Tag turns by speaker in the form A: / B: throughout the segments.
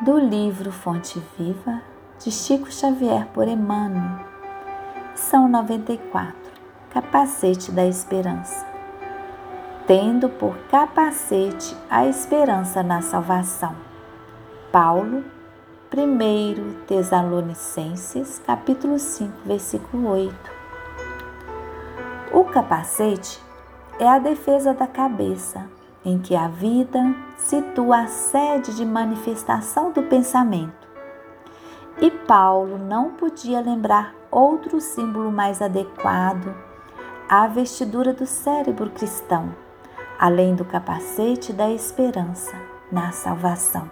A: do livro Fonte Viva de Chico Xavier por Emmanuel, São 94, Capacete da Esperança. Tendo por capacete a esperança na salvação. Paulo, 1 Tesalonicenses, capítulo 5, versículo 8. O capacete é a defesa da cabeça, em que a vida situa a sede de manifestação do pensamento. E Paulo não podia lembrar outro símbolo mais adequado à vestidura do cérebro cristão, além do capacete da esperança na salvação.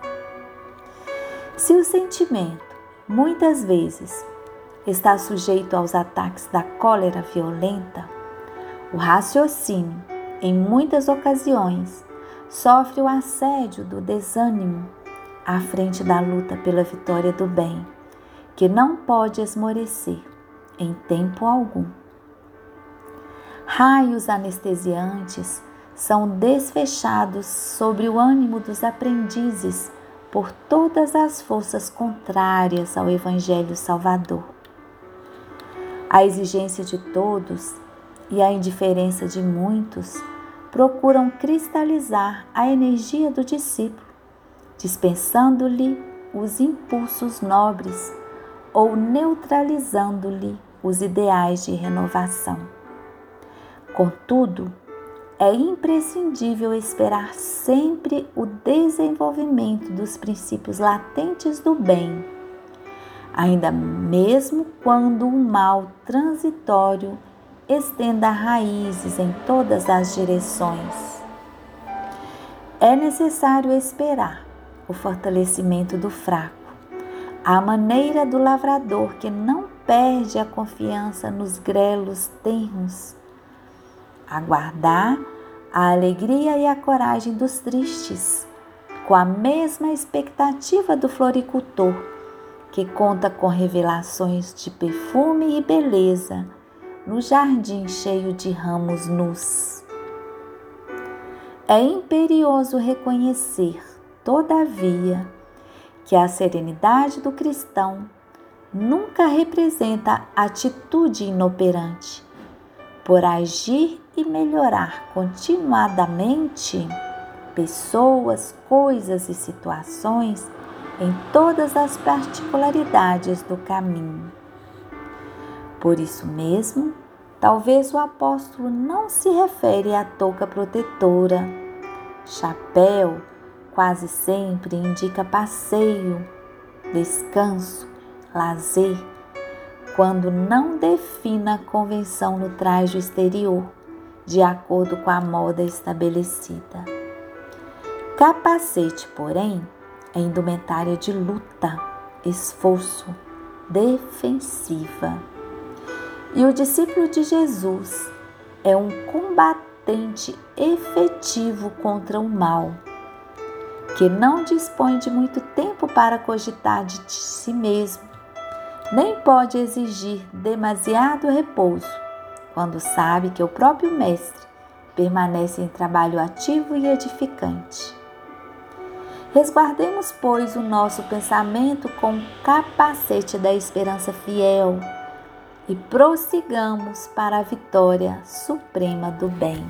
A: Se o sentimento, muitas vezes, está sujeito aos ataques da cólera violenta, o raciocínio, em muitas ocasiões, sofre o assédio do desânimo à frente da luta pela vitória do bem, que não pode esmorecer em tempo algum. Raios anestesiantes são desfechados sobre o ânimo dos aprendizes por todas as forças contrárias ao Evangelho Salvador. A exigência de todos e a indiferença de muitos procuram cristalizar a energia do discípulo, dispensando-lhe os impulsos nobres ou neutralizando-lhe os ideais de renovação. Contudo, é imprescindível esperar sempre o desenvolvimento dos princípios latentes do bem, ainda mesmo quando o mal transitório estenda raízes em todas as direções. É necessário esperar o fortalecimento do fraco, a maneira do lavrador que não perde a confiança nos grelos tenros, aguardar a alegria e a coragem dos tristes, com a mesma expectativa do floricultor, que conta com revelações de perfume e beleza no jardim cheio de ramos nus. É imperioso reconhecer, todavia, que a serenidade do cristão nunca representa atitude inoperante. Por agir e melhorar continuadamente pessoas, coisas e situações em todas as particularidades do caminho. Por isso mesmo, talvez o apóstolo não se refere à touca protetora. Chapéu quase sempre indica passeio, descanso, lazer, quando não defina a convenção no traje exterior, de acordo com a moda estabelecida. Capacete, porém, é indumentária de luta, esforço, defensiva. E o discípulo de Jesus é um combatente efetivo contra o mal, que não dispõe de muito tempo para cogitar de si mesmo, nem pode exigir demasiado repouso, quando sabe que o próprio Mestre permanece em trabalho ativo e edificante. Resguardemos, pois, o nosso pensamento com o capacete da esperança fiel e prossigamos para a vitória suprema do bem.